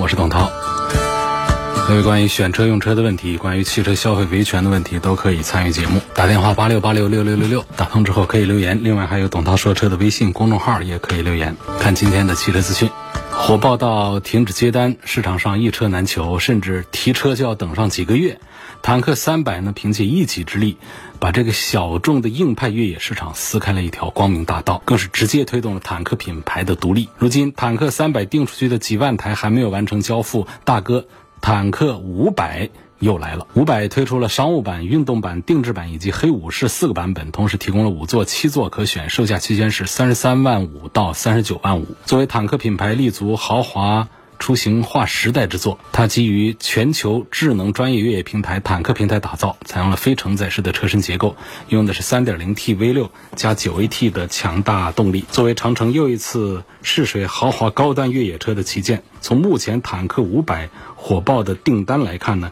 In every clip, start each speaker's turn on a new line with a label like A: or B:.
A: 我是董涛。各位关于选车用车的问题，关于汽车消费维权的问题，都可以参与节目。打电话八六八六六六六六，打通之后可以留言。另外还有董涛说车的微信公众号也可以留言。看今天的汽车资讯，火爆到停止接单，市场上一车难求，甚至提车就要等上几个月。坦克三百呢，凭借一己之力，把这个小众的硬派越野市场撕开了一条光明大道，更是直接推动了坦克品牌的独立。如今，坦克三百定出去的几万台还没有完成交付，大哥，坦克五百又来了。五百推出了商务版、运动版、定制版以及黑武士四个版本，同时提供了五座、七座可选，售价区间是三十三万五到三十九万五。作为坦克品牌立足豪华。出行划时代之作，它基于全球智能专业越野平台坦克平台打造，采用了非承载式的车身结构，用的是 3.0T V6 加 9AT 的强大动力。作为长城又一次试水豪华高端越野车的旗舰，从目前坦克500火爆的订单来看呢，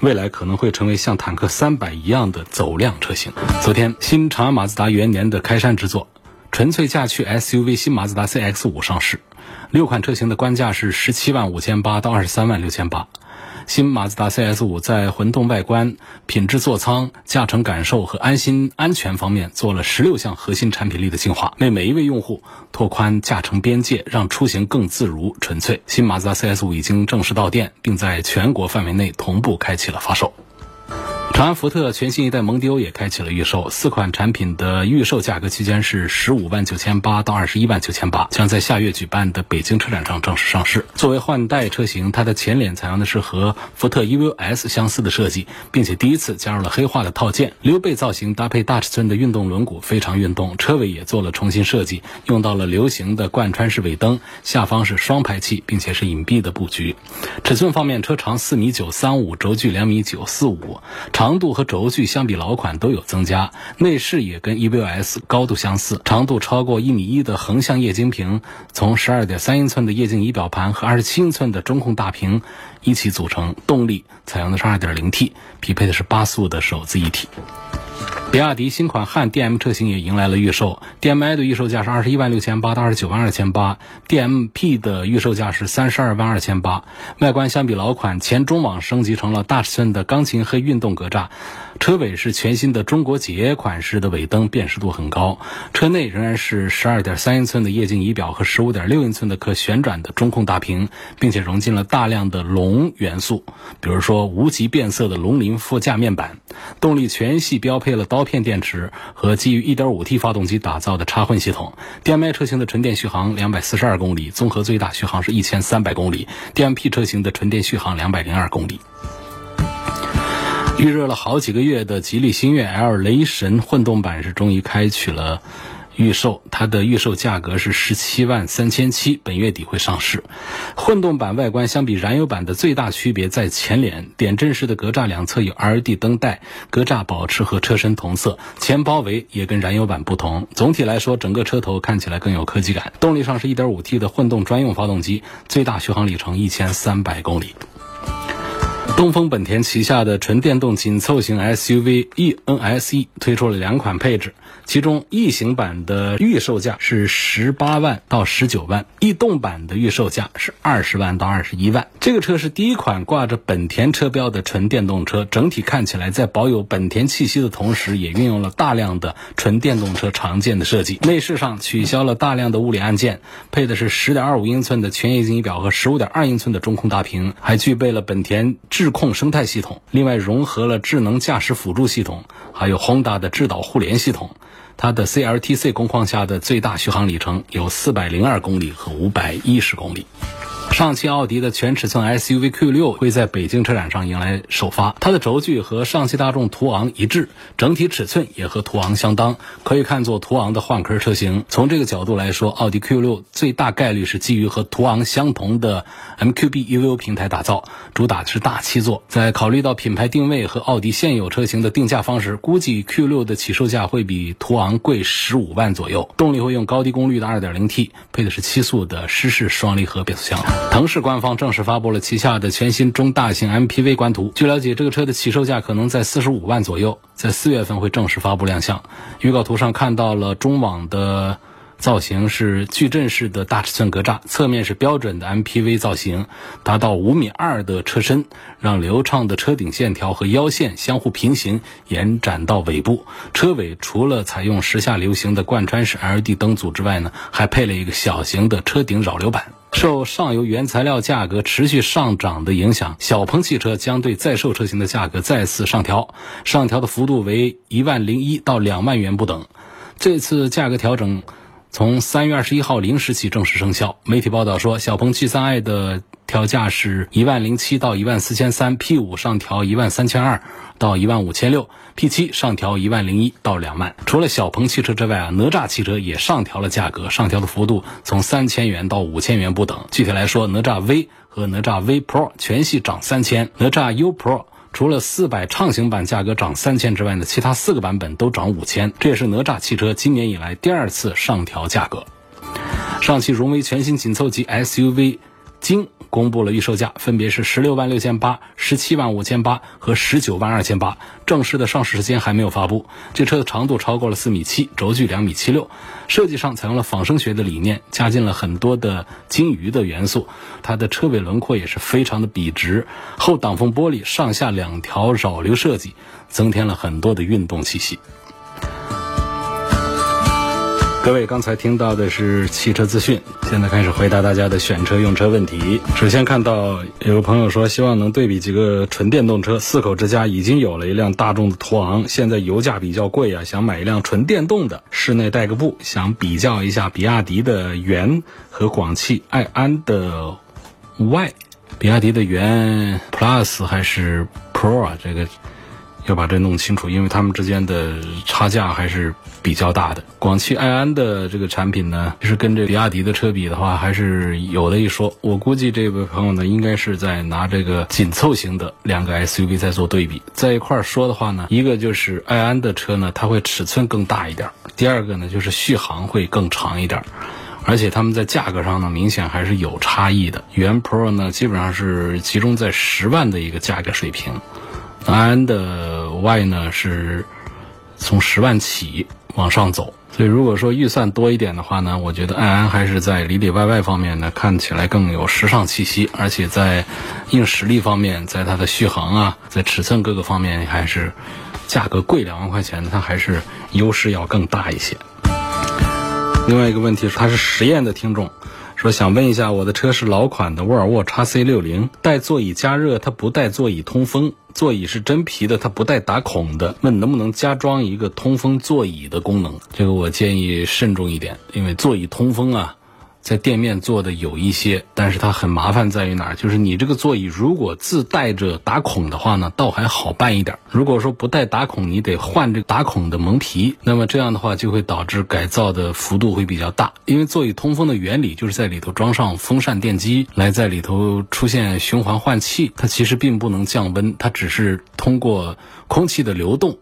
A: 未来可能会成为像坦克300一样的走量车型。昨天，新长安马自达元年的开山之作，纯粹驾趣 SUV 新马自达 CX-5 上市。六款车型的官价是十七万五千八到二十三万六千八。新马自达 CS 五在混动外观、品质座舱、驾乘感受和安心安全方面做了十六项核心产品力的进化，为每一位用户拓宽驾乘边界，让出行更自如纯粹。新马自达 CS 五已经正式到店，并在全国范围内同步开启了发售。长安福特全新一代蒙迪欧也开启了预售，四款产品的预售价格区间是十五万九千八到二十一万九千八，将在下月举办的北京车展上正式上市。作为换代车型，它的前脸采用的是和福特 EVO S 相似的设计，并且第一次加入了黑化的套件，溜背造型搭配大尺寸的运动轮毂，非常运动。车尾也做了重新设计，用到了流行的贯穿式尾灯，下方是双排气，并且是隐蔽的布局。尺寸方面，车长四米九三五，轴距两米九四五，长。长度和轴距相比老款都有增加，内饰也跟 EVO S 高度相似，长度超过一米一的横向液晶屏，从十二点三英寸的液晶仪表盘和二十七英寸的中控大屏一起组成。动力采用的是二点零 T，匹配的是八速的手自一体。比亚迪新款汉 DM 车型也迎来了预售，DMI 的预售价是二十一万六千八到二十九万二千八，DMP 的预售价是三十二万二千八。外观相比老款，前中网升级成了大尺寸的钢琴黑运动格栅。车尾是全新的中国结款式的尾灯，辨识度很高。车内仍然是十二点三英寸的液晶仪表和十五点六英寸的可旋转的中控大屏，并且融进了大量的龙元素，比如说无极变色的龙鳞副驾面板。动力全系标配了的刀片电池和基于 1.5T 发动机打造的插混系统。DMI 车型的纯电续航242公里，综合最大续航是一千三百公里。DMP 车型的纯电续航202公里。预热了好几个月的吉利星越 L 雷神混动版是终于开启了预售，它的预售价格是十七万三千七，本月底会上市。混动版外观相比燃油版的最大区别在前脸，点阵式的格栅两侧有 LED 灯带，格栅保持和车身同色，前包围也跟燃油版不同。总体来说，整个车头看起来更有科技感。动力上是一点五 T 的混动专用发动机，最大续航里程一千三百公里。东风本田旗下的纯电动紧凑型 SUV eNS e 推出了两款配置，其中 E 型版的预售价是十八万到十九万，e 动版的预售价是二十万到二十一万。这个车是第一款挂着本田车标的纯电动车，整体看起来在保有本田气息的同时，也运用了大量的纯电动车常见的设计。内饰上取消了大量的物理按键，配的是十点二五英寸的全液晶仪表和十五点二英寸的中控大屏，还具备了本田智。智控生态系统，另外融合了智能驾驶辅助系统，还有 Honda 的智导互联系统。它的 CLTC 工况下的最大续航里程有四百零二公里和五百一十公里。上汽奥迪的全尺寸 SUV Q6 会在北京车展上迎来首发，它的轴距和上汽大众途昂一致，整体尺寸也和途昂相当，可以看作途昂的换壳车型。从这个角度来说，奥迪 Q6 最大概率是基于和途昂相同的 MQB EVO 平台打造，主打的是大七座。在考虑到品牌定位和奥迪现有车型的定价方式，估计 Q6 的起售价会比途昂贵十五万左右。动力会用高低功率的 2.0T，配的是七速的湿式双离合变速箱。腾势官方正式发布了旗下的全新中大型 MPV 官图。据了解，这个车的起售价可能在四十五万左右，在四月份会正式发布亮相。预告图上看到了中网的。造型是矩阵式的大尺寸格栅，侧面是标准的 MPV 造型，达到五米二的车身，让流畅的车顶线条和腰线相互平行，延展到尾部。车尾除了采用时下流行的贯穿式 LED 灯组之外呢，还配了一个小型的车顶扰流板。受上游原材料价格持续上涨的影响，小鹏汽车将对在售车型的价格再次上调，上调的幅度为一万零一到两万元不等。这次价格调整。从三月二十一号零时起正式生效。媒体报道说，小鹏 G3i 的调价是一万零七到一万四千三，P 五上调一万三千二到一万五千六，P 七上调一万零一到两万。除了小鹏汽车之外啊，哪吒汽车也上调了价格，上调的幅度从三千元到五千元不等。具体来说，哪吒 V 和哪吒 V Pro 全系涨三千，哪吒 U Pro。除了四百畅行版价格涨三千之外呢，其他四个版本都涨五千，这也是哪吒汽车今年以来第二次上调价格。上汽荣威全新紧凑级 SUV。京公布了预售价，分别是十六万六千八、十七万五千八和十九万二千八。正式的上市时间还没有发布。这车的长度超过了四米七，轴距两米七六。设计上采用了仿生学的理念，加进了很多的金鱼的元素。它的车尾轮廓也是非常的笔直，后挡风玻璃上下两条扰流设计，增添了很多的运动气息。各位刚才听到的是汽车资讯，现在开始回答大家的选车用车问题。首先看到有个朋友说，希望能对比几个纯电动车。四口之家已经有了一辆大众的途昂，现在油价比较贵啊，想买一辆纯电动的，室内带个步，想比较一下比亚迪的元和广汽埃安的 Y，比亚迪的元 Plus 还是 Pro 啊？这个。要把这弄清楚，因为他们之间的差价还是比较大的。广汽埃安的这个产品呢，其实跟这比亚迪的车比的话，还是有的一说。我估计这位朋友呢，应该是在拿这个紧凑型的两个 SUV 在做对比，在一块儿说的话呢，一个就是埃安的车呢，它会尺寸更大一点；第二个呢，就是续航会更长一点，而且他们在价格上呢，明显还是有差异的。元 Pro 呢，基本上是集中在十万的一个价格水平。安安的 Y 呢是从十万起往上走，所以如果说预算多一点的话呢，我觉得安安还是在里里外外方面呢看起来更有时尚气息，而且在硬实力方面，在它的续航啊，在尺寸各个方面还是价格贵两万块钱，它还是优势要更大一些。另外一个问题是，他是实验的听众。说想问一下，我的车是老款的沃尔沃 x C 六零，带座椅加热，它不带座椅通风，座椅是真皮的，它不带打孔的。那能不能加装一个通风座椅的功能？这个我建议慎重一点，因为座椅通风啊。在店面做的有一些，但是它很麻烦在于哪儿？就是你这个座椅如果自带着打孔的话呢，倒还好办一点。如果说不带打孔，你得换这个打孔的蒙皮，那么这样的话就会导致改造的幅度会比较大。因为座椅通风的原理就是在里头装上风扇电机，来在里头出现循环换气，它其实并不能降温，它只是通过空气的流动，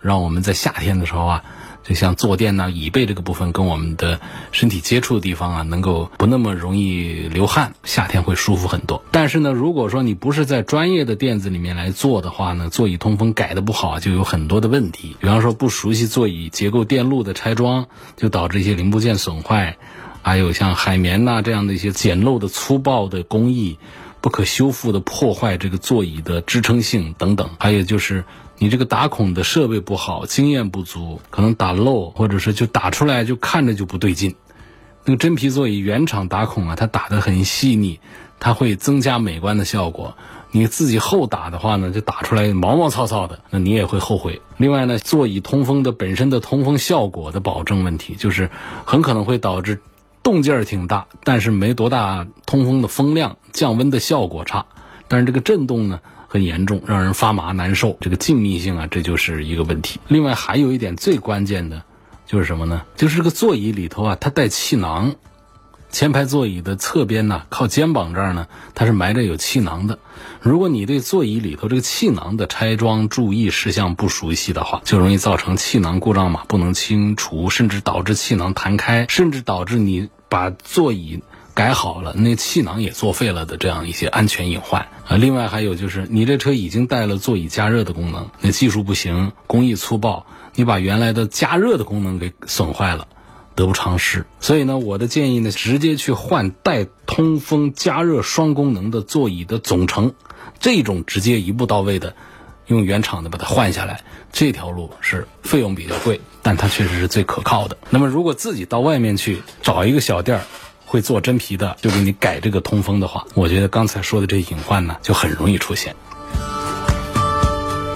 A: 让我们在夏天的时候啊。就像坐垫呐、椅背这个部分跟我们的身体接触的地方啊，能够不那么容易流汗，夏天会舒服很多。但是呢，如果说你不是在专业的垫子里面来做的话呢，座椅通风改的不好，就有很多的问题。比方说不熟悉座椅结构电路的拆装，就导致一些零部件损坏；还有像海绵呐这样的一些简陋的粗暴的工艺，不可修复的破坏这个座椅的支撑性等等。还有就是。你这个打孔的设备不好，经验不足，可能打漏，或者是就打出来就看着就不对劲。那个真皮座椅原厂打孔啊，它打得很细腻，它会增加美观的效果。你自己后打的话呢，就打出来毛毛糙糙的，那你也会后悔。另外呢，座椅通风的本身的通风效果的保证问题，就是很可能会导致。动静儿挺大，但是没多大通风的风量，降温的效果差。但是这个震动呢很严重，让人发麻难受。这个静谧性啊，这就是一个问题。另外还有一点最关键的，就是什么呢？就是这个座椅里头啊，它带气囊。前排座椅的侧边呢，靠肩膀这儿呢，它是埋着有气囊的。如果你对座椅里头这个气囊的拆装注意事项不熟悉的话，就容易造成气囊故障码不能清除，甚至导致气囊弹开，甚至导致你把座椅改好了，那气囊也作废了的这样一些安全隐患啊。另外还有就是，你这车已经带了座椅加热的功能，那技术不行，工艺粗暴，你把原来的加热的功能给损坏了。得不偿失，所以呢，我的建议呢，直接去换带通风、加热双功能的座椅的总成，这种直接一步到位的，用原厂的把它换下来，这条路是费用比较贵，但它确实是最可靠的。那么，如果自己到外面去找一个小店儿，会做真皮的，就给你改这个通风的话，我觉得刚才说的这隐患呢，就很容易出现。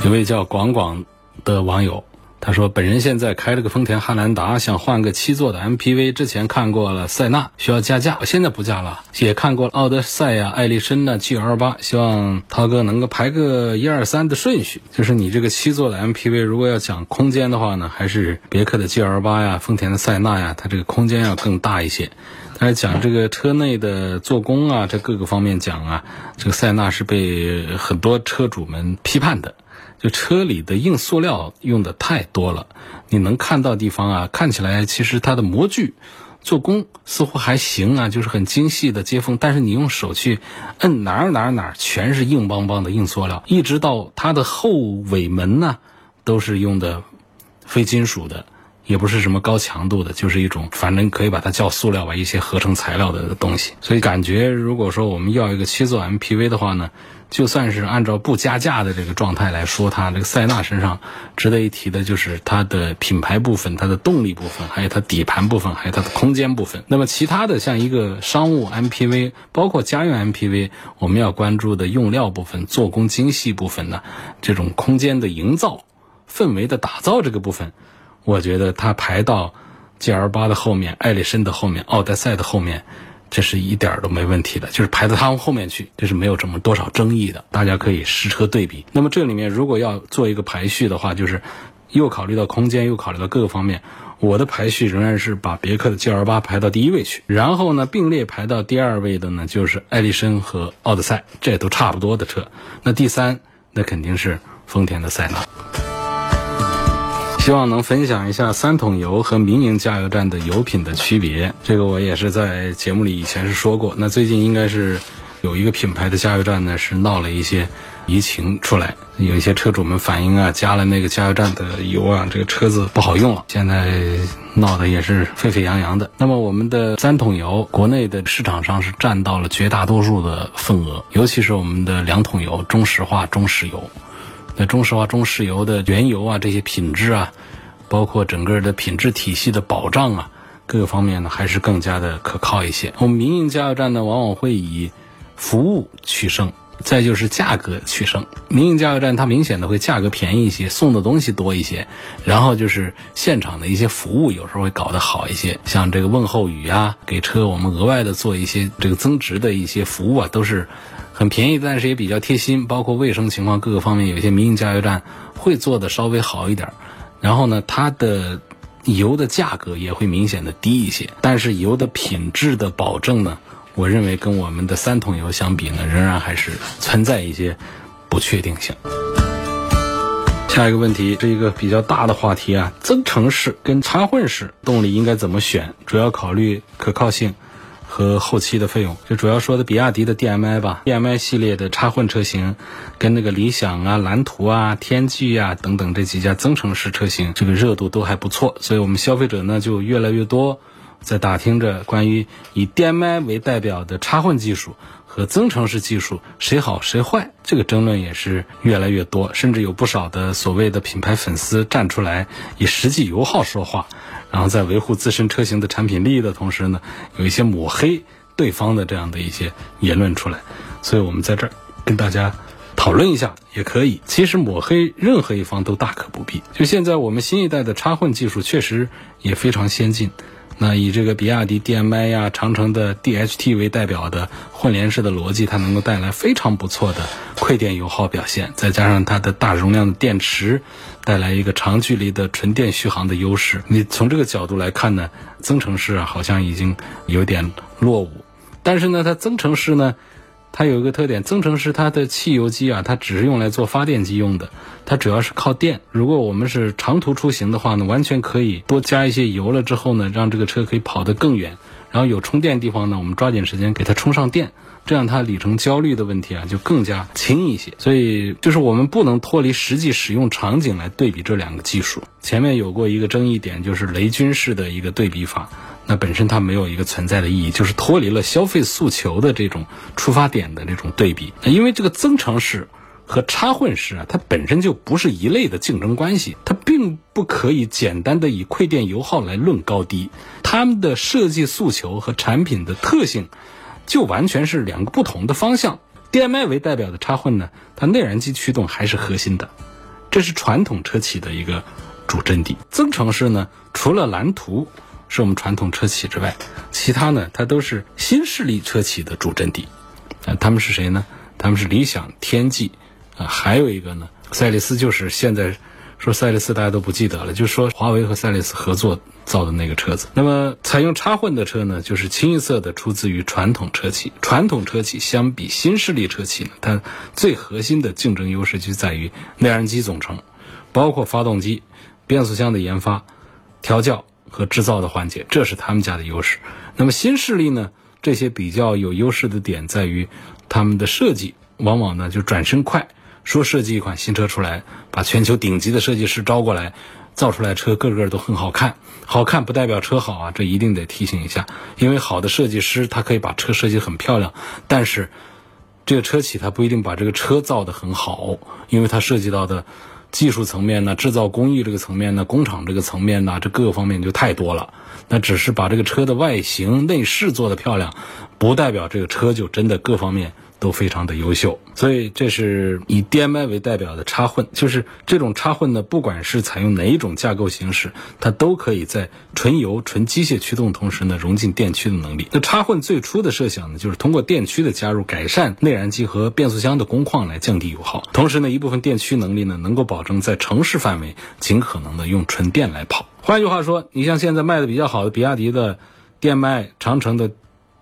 A: 有位叫广广的网友。他说：“本人现在开了个丰田汉兰达，想换个七座的 MPV。之前看过了塞纳，需要加价，我现在不加了。也看过了奥德赛呀、艾力绅呐、GL 八，希望涛哥能够排个一二三的顺序。就是你这个七座的 MPV，如果要讲空间的话呢，还是别克的 GL 八呀、丰田的塞纳呀，它这个空间要更大一些。但是讲这个车内的做工啊，这各个方面讲啊，这个塞纳是被很多车主们批判的。”就车里的硬塑料用的太多了，你能看到地方啊，看起来其实它的模具做工似乎还行啊，就是很精细的接缝，但是你用手去摁哪儿哪儿哪儿全是硬邦邦的硬塑料，一直到它的后尾门呢，都是用的非金属的。也不是什么高强度的，就是一种反正可以把它叫塑料吧，一些合成材料的东西。所以感觉，如果说我们要一个七座 MPV 的话呢，就算是按照不加价的这个状态来说，它这个塞纳身上值得一提的就是它的品牌部分、它的动力部分，还有它底盘部分，还有它的空间部分。那么其他的像一个商务 MPV，包括家用 MPV，我们要关注的用料部分、做工精细部分呢，这种空间的营造、氛围的打造这个部分。我觉得它排到 G L 八的后面，艾力绅的后面，奥德赛的后面，这是一点都没问题的，就是排到他们后面去，这是没有这么多少争议的。大家可以实车对比。那么这里面如果要做一个排序的话，就是又考虑到空间，又考虑到各个方面，我的排序仍然是把别克的 G L 八排到第一位去，然后呢并列排到第二位的呢就是艾力绅和奥德赛，这都差不多的车。那第三，那肯定是丰田的塞纳。希望能分享一下三桶油和民营加油站的油品的区别。这个我也是在节目里以前是说过。那最近应该是有一个品牌的加油站呢，是闹了一些疫情出来，有一些车主们反映啊，加了那个加油站的油啊，这个车子不好用了。现在闹得也是沸沸扬扬的。那么我们的三桶油，国内的市场上是占到了绝大多数的份额，尤其是我们的两桶油，中石化、中石油。那中石化、中石油的原油啊，这些品质啊，包括整个的品质体系的保障啊，各个方面呢，还是更加的可靠一些。我们民营加油站呢，往往会以服务取胜，再就是价格取胜。民营加油站它明显的会价格便宜一些，送的东西多一些，然后就是现场的一些服务有时候会搞得好一些，像这个问候语啊，给车我们额外的做一些这个增值的一些服务啊，都是。很便宜，但是也比较贴心，包括卫生情况各个方面，有些民营加油站会做的稍微好一点。然后呢，它的油的价格也会明显的低一些，但是油的品质的保证呢，我认为跟我们的三桶油相比呢，仍然还是存在一些不确定性。下一个问题是一个比较大的话题啊，增程式跟插混式动力应该怎么选？主要考虑可靠性。和后期的费用，就主要说的比亚迪的 DMI 吧，DMI 系列的插混车型，跟那个理想啊、蓝图啊、天际啊等等这几家增程式车型，这个热度都还不错，所以我们消费者呢就越来越多在打听着关于以 DMI 为代表的插混技术和增程式技术谁好谁坏，这个争论也是越来越多，甚至有不少的所谓的品牌粉丝站出来以实际油耗说话。然后在维护自身车型的产品利益的同时呢，有一些抹黑对方的这样的一些言论出来，所以我们在这儿跟大家讨论一下也可以。其实抹黑任何一方都大可不必。就现在我们新一代的插混技术确实也非常先进，那以这个比亚迪 DM-i 呀、长城的 DHT 为代表的混联式的逻辑，它能够带来非常不错的馈电油耗表现，再加上它的大容量的电池，带来一个长距离的纯电续航的优势。你从这个角度来看呢，增程式啊好像已经有点落伍，但是呢，它增程式呢。它有一个特点，增程式它的汽油机啊，它只是用来做发电机用的，它主要是靠电。如果我们是长途出行的话呢，完全可以多加一些油了之后呢，让这个车可以跑得更远。然后有充电地方呢，我们抓紧时间给它充上电，这样它里程焦虑的问题啊就更加轻一些。所以就是我们不能脱离实际使用场景来对比这两个技术。前面有过一个争议点，就是雷军式的一个对比法。那本身它没有一个存在的意义，就是脱离了消费诉求的这种出发点的这种对比。那因为这个增程式和插混式啊，它本身就不是一类的竞争关系，它并不可以简单的以馈电油耗来论高低。它们的设计诉求和产品的特性就完全是两个不同的方向。DM-i 为代表的插混呢，它内燃机驱动还是核心的，这是传统车企的一个主阵地。增程式呢，除了蓝图。是我们传统车企之外，其他呢，它都是新势力车企的主阵地。啊，他们是谁呢？他们是理想、天际，啊，还有一个呢，赛力斯就是现在说赛力斯大家都不记得了，就是说华为和赛力斯合作造的那个车子。那么采用插混的车呢，就是清一色的出自于传统车企。传统车企相比新势力车企呢，它最核心的竞争优势就在于内燃机总成，包括发动机、变速箱的研发、调教。和制造的环节，这是他们家的优势。那么新势力呢？这些比较有优势的点在于，他们的设计往往呢就转身快。说设计一款新车出来，把全球顶级的设计师招过来，造出来车个个都很好看。好看不代表车好啊，这一定得提醒一下。因为好的设计师他可以把车设计很漂亮，但是这个车企他不一定把这个车造得很好，因为它涉及到的。技术层面呢，制造工艺这个层面呢，工厂这个层面呢，这各个方面就太多了。那只是把这个车的外形内饰做得漂亮，不代表这个车就真的各方面。都非常的优秀，所以这是以 DM-i 为代表的插混，就是这种插混呢，不管是采用哪一种架构形式，它都可以在纯油、纯机械驱动同时呢，融进电驱的能力。那插混最初的设想呢，就是通过电驱的加入，改善内燃机和变速箱的工况来降低油耗，同时呢，一部分电驱能力呢，能够保证在城市范围尽可能的用纯电来跑。换句话说，你像现在卖的比较好的比亚迪的 DM-i、长城的。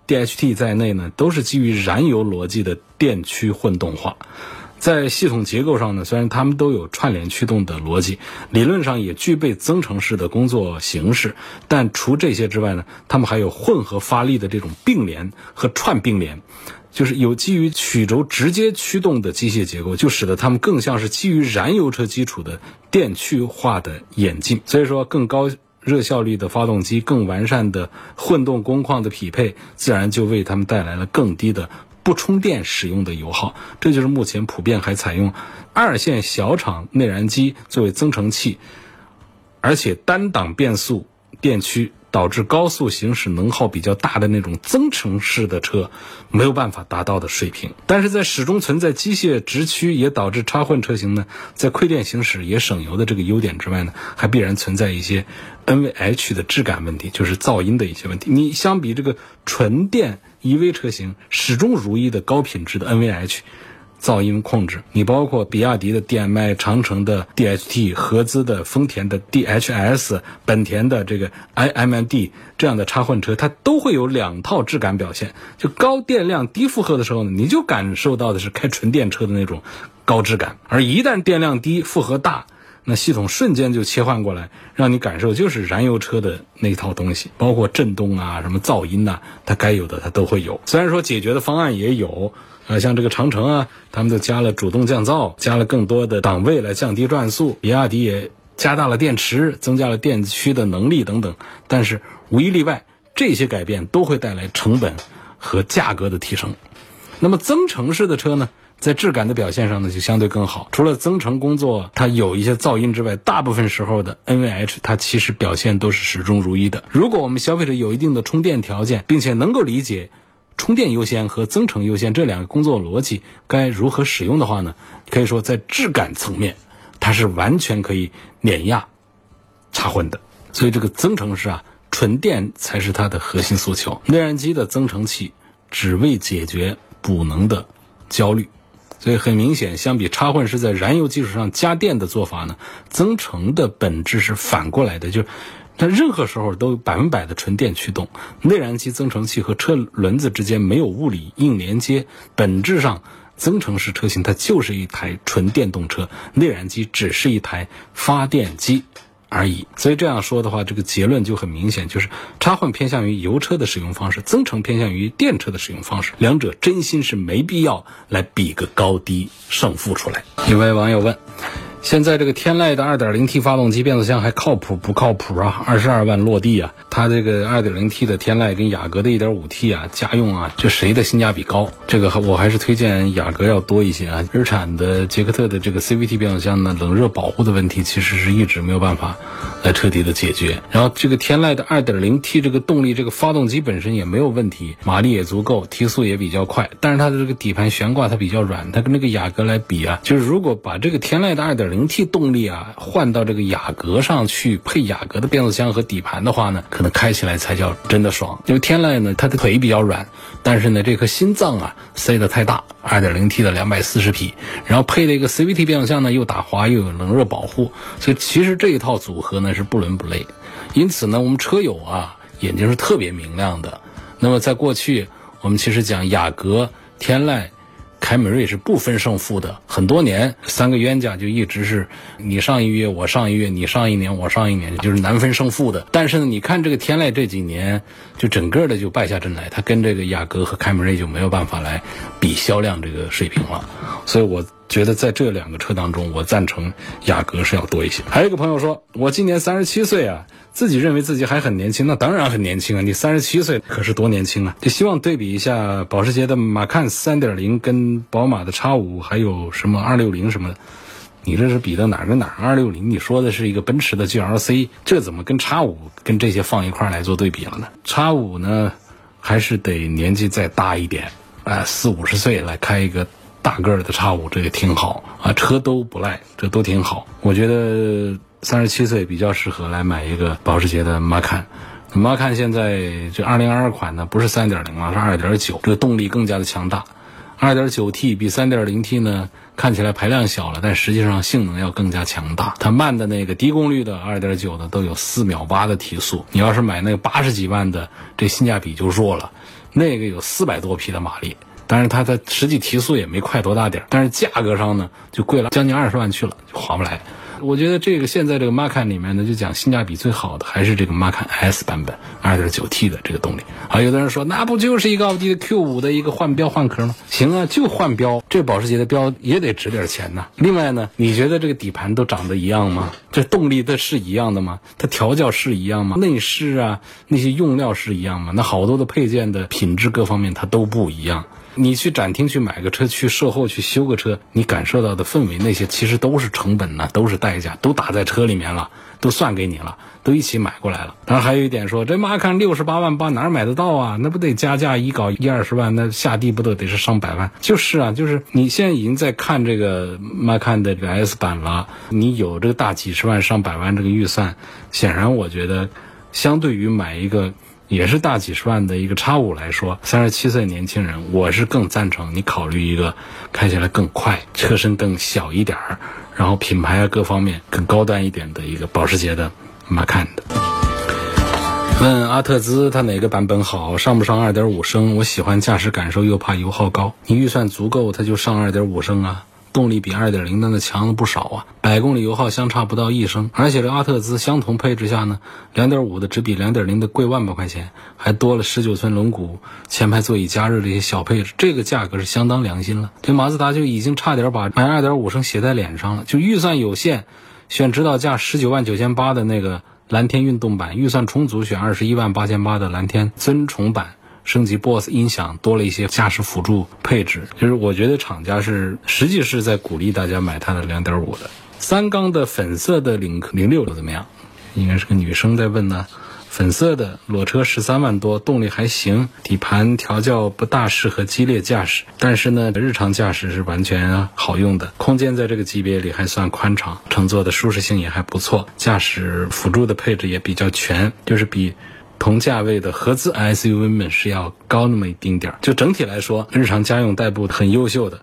A: DHT 在内呢，都是基于燃油逻辑的电驱混动化，在系统结构上呢，虽然它们都有串联驱动的逻辑，理论上也具备增程式的工作形式，但除这些之外呢，它们还有混合发力的这种并联和串并联，就是有基于曲轴直接驱动的机械结构，就使得它们更像是基于燃油车基础的电驱化的演进，所以说更高。热效率的发动机，更完善的混动工况的匹配，自然就为他们带来了更低的不充电使用的油耗。这就是目前普遍还采用二线小厂内燃机作为增程器，而且单档变速电驱。导致高速行驶能耗比较大的那种增程式的车没有办法达到的水平，但是在始终存在机械直驱，也导致插混车型呢，在馈电行驶也省油的这个优点之外呢，还必然存在一些 NVH 的质感问题，就是噪音的一些问题。你相比这个纯电 EV 车型始终如一的高品质的 NVH。噪音控制，你包括比亚迪的 DM-i、长城的 DHT、合资的丰田的 DHS、本田的这个 iMD 这样的插混车，它都会有两套质感表现。就高电量低负荷的时候呢，你就感受到的是开纯电车的那种高质感；而一旦电量低、负荷大，那系统瞬间就切换过来，让你感受就是燃油车的那套东西，包括震动啊、什么噪音呐，它该有的它都会有。虽然说解决的方案也有。啊，像这个长城啊，他们都加了主动降噪，加了更多的档位来降低转速。比亚迪也加大了电池，增加了电驱的能力等等。但是无一例外，这些改变都会带来成本和价格的提升。那么增程式的车呢，在质感的表现上呢，就相对更好。除了增程工作它有一些噪音之外，大部分时候的 NVH 它其实表现都是始终如一的。如果我们消费者有一定的充电条件，并且能够理解。充电优先和增程优先这两个工作逻辑该如何使用的话呢？可以说在质感层面，它是完全可以碾压插混的。所以这个增程式啊。纯电才是它的核心诉求。内燃机的增程器只为解决补能的焦虑。所以很明显，相比插混是在燃油基础上加电的做法呢，增程的本质是反过来的，就它任何时候都百分百的纯电驱动。内燃机增程器和车轮子之间没有物理硬连接，本质上增程式车型它就是一台纯电动车，内燃机只是一台发电机。而已，所以这样说的话，这个结论就很明显，就是插混偏向于油车的使用方式，增程偏向于电车的使用方式，两者真心是没必要来比个高低胜负出来。一位网友问。现在这个天籁的 2.0T 发动机变速箱还靠谱不靠谱啊？二十二万落地啊！它这个 2.0T 的天籁跟雅阁的 1.5T 啊，家用啊，就谁的性价比高？这个我还是推荐雅阁要多一些啊。日产的捷克特的这个 CVT 变速箱呢，冷热保护的问题其实是一直没有办法来彻底的解决。然后这个天籁的 2.0T 这个动力，这个发动机本身也没有问题，马力也足够，提速也比较快。但是它的这个底盘悬挂它比较软，它跟那个雅阁来比啊，就是如果把这个天籁的2.0零 T 动力啊，换到这个雅阁上去配雅阁的变速箱和底盘的话呢，可能开起来才叫真的爽。因为天籁呢，它的腿比较软，但是呢，这颗心脏啊塞得太大，2.0T 的240匹，然后配了一个 CVT 变速箱呢，又打滑又有冷热保护，所以其实这一套组合呢是不伦不类。因此呢，我们车友啊眼睛是特别明亮的。那么在过去，我们其实讲雅阁、天籁。凯美瑞是不分胜负的，很多年三个冤家就一直是你上一月我上一月，你上一年我上一年，就是难分胜负的。但是呢，你看这个天籁这几年就整个的就败下阵来，它跟这个雅阁和凯美瑞就没有办法来比销量这个水平了。所以我觉得在这两个车当中，我赞成雅阁是要多一些。还有一个朋友说，我今年三十七岁啊。自己认为自己还很年轻，那当然很年轻啊！你三十七岁可是多年轻啊！就希望对比一下保时捷的马看三点零跟宝马的叉五，还有什么二六零什么的，你这是比的哪儿跟哪儿？二六零你说的是一个奔驰的 GLC，这怎么跟叉五跟这些放一块来做对比了呢？叉五呢，还是得年纪再大一点，啊，四五十岁来开一个大个儿的叉五，这个挺好啊，车都不赖，这都挺好，我觉得。三十七岁比较适合来买一个保时捷的 Macan。Macan 现在这二零二二款呢，不是三点零了，是二点九，这个动力更加的强大。二点九 T 比三点零 T 呢，看起来排量小了，但实际上性能要更加强大。它慢的那个低功率的二点九的都有四秒八的提速。你要是买那个八十几万的，这性价比就弱了。那个有四百多匹的马力，但是它的实际提速也没快多大点儿，但是价格上呢，就贵了将近二十万去了，就划不来。我觉得这个现在这个 Macan 里面呢，就讲性价比最好的还是这个 Macan S 版本，2.9T 的这个动力。啊，有的人说那不就是一个奥迪的 Q5 的一个换标换壳吗？行啊，就换标，这保时捷的标也得值点钱呐。另外呢，你觉得这个底盘都长得一样吗？这动力它是一样的吗？它调教是一样吗？内饰啊那些用料是一样吗？那好多的配件的品质各方面它都不一样。你去展厅去买个车，去售后去修个车，你感受到的氛围那些其实都是成本呢，都是代价，都打在车里面了，都算给你了，都一起买过来了。当然还有一点说，这马看六十八万八哪儿买得到啊？那不得加价一搞一二十万，那下地不都得是上百万？就是啊，就是你现在已经在看这个马看的这个 S 版了，你有这个大几十万上百万这个预算，显然我觉得，相对于买一个。也是大几十万的一个叉五来说，三十七岁年轻人，我是更赞成你考虑一个开起来更快、车身更小一点儿，然后品牌啊各方面更高端一点的一个保时捷的 Macan 的。问阿特兹它哪个版本好？上不上二点五升？我喜欢驾驶感受，又怕油耗高。你预算足够，它就上二点五升啊。动力比二点零的那强了不少啊，百公里油耗相差不到一升，而且这阿特兹相同配置下呢，两点五的只比两点零的贵万把块钱，还多了十九寸轮毂、前排座椅加热这些小配置，这个价格是相当良心了。这马自达就已经差点把买二点五升写在脸上了，就预算有限，选指导价十九万九千八的那个蓝天运动版，预算充足选二十一万八千八的蓝天尊崇版。升级 BOSS 音响，多了一些驾驶辅助配置。就是我觉得厂家是实际是在鼓励大家买它的两点五的三缸的粉色的领克零六怎么样？应该是个女生在问呢。粉色的裸车十三万多，动力还行，底盘调教不大适合激烈驾驶，但是呢，日常驾驶是完全好用的。空间在这个级别里还算宽敞，乘坐的舒适性也还不错，驾驶辅助的配置也比较全，就是比。同价位的合资 SUV 们是要高那么一丁点儿。就整体来说，日常家用代步很优秀的。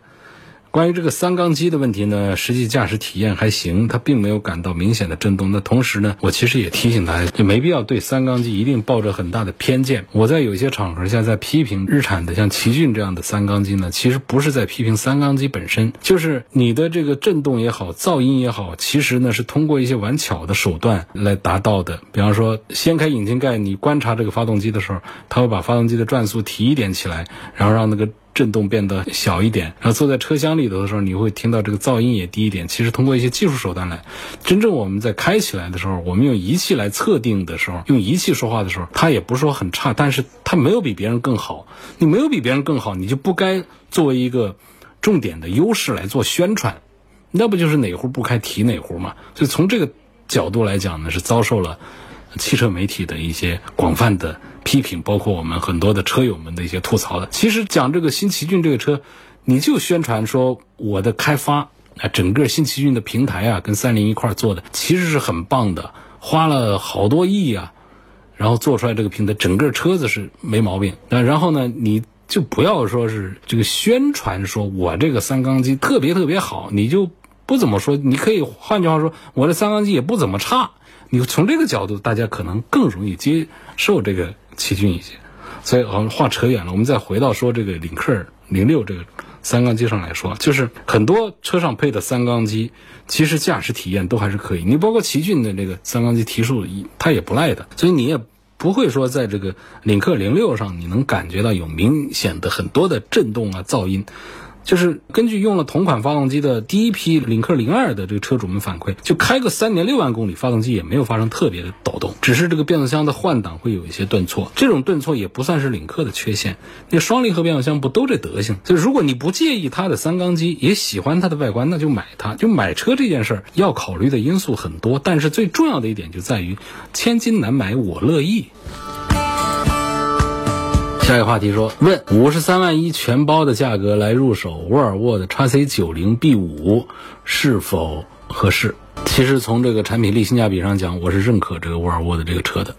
A: 关于这个三缸机的问题呢，实际驾驶体验还行，它并没有感到明显的震动。那同时呢，我其实也提醒大家，就没必要对三缸机一定抱着很大的偏见。我在有些场合下在批评日产的像奇骏这样的三缸机呢，其实不是在批评三缸机本身，就是你的这个震动也好，噪音也好，其实呢是通过一些玩巧的手段来达到的。比方说，掀开引擎盖，你观察这个发动机的时候，它会把发动机的转速提一点起来，然后让那个。震动变得小一点，然后坐在车厢里头的时候，你会听到这个噪音也低一点。其实通过一些技术手段来，真正我们在开起来的时候，我们用仪器来测定的时候，用仪器说话的时候，它也不是说很差，但是它没有比别人更好。你没有比别人更好，你就不该作为一个重点的优势来做宣传，那不就是哪壶不开提哪壶嘛？所以从这个角度来讲呢，是遭受了汽车媒体的一些广泛的。批评包括我们很多的车友们的一些吐槽的。其实讲这个新奇骏这个车，你就宣传说我的开发啊，整个新奇骏的平台啊，跟三菱一块做的，其实是很棒的，花了好多亿啊，然后做出来这个平台，整个车子是没毛病。那然后呢，你就不要说是这个宣传说我这个三缸机特别特别好，你就不怎么说。你可以换句话说，我的三缸机也不怎么差。你从这个角度，大家可能更容易接受这个。奇骏一些，所以好像话扯远了。我们再回到说这个领克零六这个三缸机上来说，就是很多车上配的三缸机，其实驾驶体验都还是可以。你包括奇骏的这个三缸机提速，它也不赖的。所以你也不会说在这个领克零六上，你能感觉到有明显的很多的震动啊、噪音。就是根据用了同款发动机的第一批领克零二的这个车主们反馈，就开个三年六万公里，发动机也没有发生特别的抖动，只是这个变速箱的换挡会有一些顿挫。这种顿挫也不算是领克的缺陷，那双离合变速箱不都这德行？所以如果你不介意它的三缸机，也喜欢它的外观，那就买它。就买车这件事儿要考虑的因素很多，但是最重要的一点就在于千金难买我乐意。下一个话题说，问五十三万一全包的价格来入手沃尔沃的 x C 九零 B 五是否合适？其实从这个产品力、性价比上讲，我是认可这个沃尔沃的这个车的。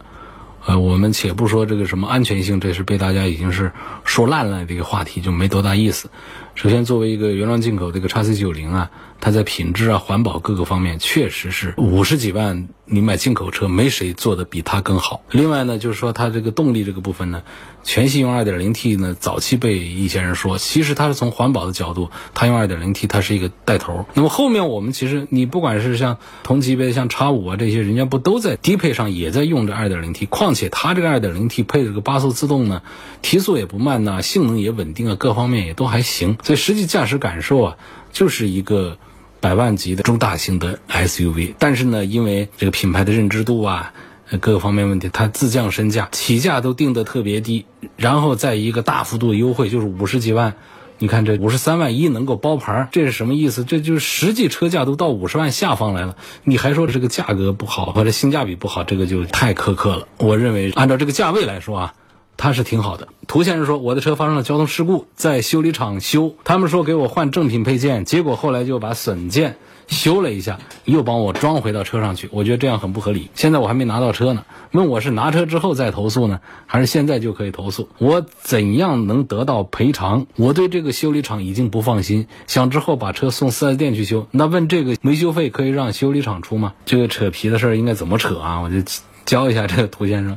A: 呃，我们且不说这个什么安全性，这是被大家已经是说烂了的一个话题，就没多大意思。首先，作为一个原装进口这个 x C 九零啊，它在品质啊、环保各个方面，确实是五十几万你买进口车，没谁做的比它更好。另外呢，就是说它这个动力这个部分呢。全系用 2.0T 呢，早期被一些人说，其实它是从环保的角度，它用 2.0T 它是一个带头。那么后面我们其实你不管是像同级别像叉五啊这些，人家不都在低配上也在用着 2.0T？况且它这个 2.0T 配这个八速自动呢，提速也不慢呐，性能也稳定啊，各方面也都还行。所以实际驾驶感受啊，就是一个百万级的中大型的 SUV。但是呢，因为这个品牌的认知度啊。各个方面问题，它自降身价，起价都定得特别低，然后再一个大幅度的优惠，就是五十几万。你看这五十三万一能够包牌，这是什么意思？这就是实际车价都到五十万下方来了，你还说这个价格不好或者性价比不好，这个就太苛刻了。我认为按照这个价位来说啊，他是挺好的。涂先生说，我的车发生了交通事故，在修理厂修，他们说给我换正品配件，结果后来就把损件。修了一下，又帮我装回到车上去，我觉得这样很不合理。现在我还没拿到车呢，问我是拿车之后再投诉呢，还是现在就可以投诉？我怎样能得到赔偿？我对这个修理厂已经不放心，想之后把车送四 S 店去修。那问这个维修费可以让修理厂出吗？这个扯皮的事儿应该怎么扯啊？我就教一下这个涂先生，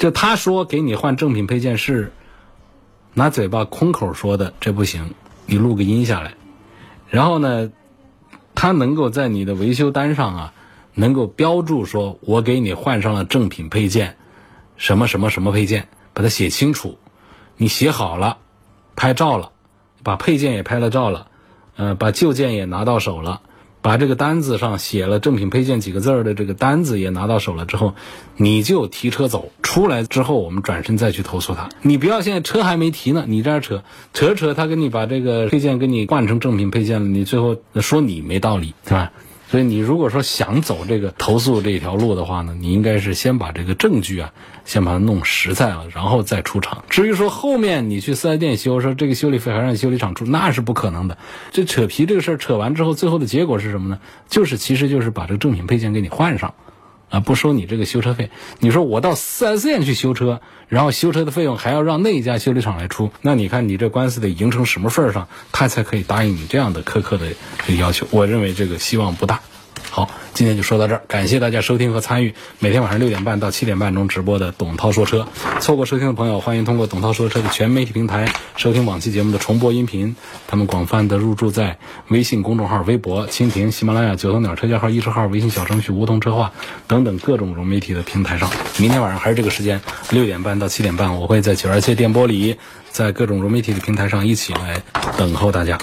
A: 就他说给你换正品配件是拿嘴巴空口说的，这不行，你录个音下来，然后呢？他能够在你的维修单上啊，能够标注说，我给你换上了正品配件，什么什么什么配件，把它写清楚。你写好了，拍照了，把配件也拍了照了，呃，把旧件也拿到手了。把这个单子上写了“正品配件”几个字儿的这个单子也拿到手了之后，你就提车走。出来之后，我们转身再去投诉他。你不要现在车还没提呢，你这样扯扯扯，他给你把这个配件给你换成正品配件了，你最后说你没道理，是吧？所以你如果说想走这个投诉这条路的话呢，你应该是先把这个证据啊，先把它弄实在了，然后再出厂。至于说后面你去四 S 店修，说这个修理费还让修理厂出，那是不可能的。这扯皮这个事儿扯完之后，最后的结果是什么呢？就是其实就是把这个正品配件给你换上，啊，不收你这个修车费。你说我到 4S 店去修车，然后修车的费用还要让那一家修理厂来出，那你看你这官司得赢成什么份儿上，他才可以答应你这样的苛刻的要求？我认为这个希望不大。好，今天就说到这儿，感谢大家收听和参与每天晚上六点半到七点半中直播的董涛说车。错过收听的朋友，欢迎通过董涛说车的全媒体平台收听往期节目的重播音频。他们广泛的入驻在微信公众号、微博、蜻蜓、喜马拉雅、九头鸟车架号、易车号、微信小程序、梧桐车话等等各种融媒体的平台上。明天晚上还是这个时间，六点半到七点半，我会在九二七电波里，在各种融媒体的平台上一起来等候大家。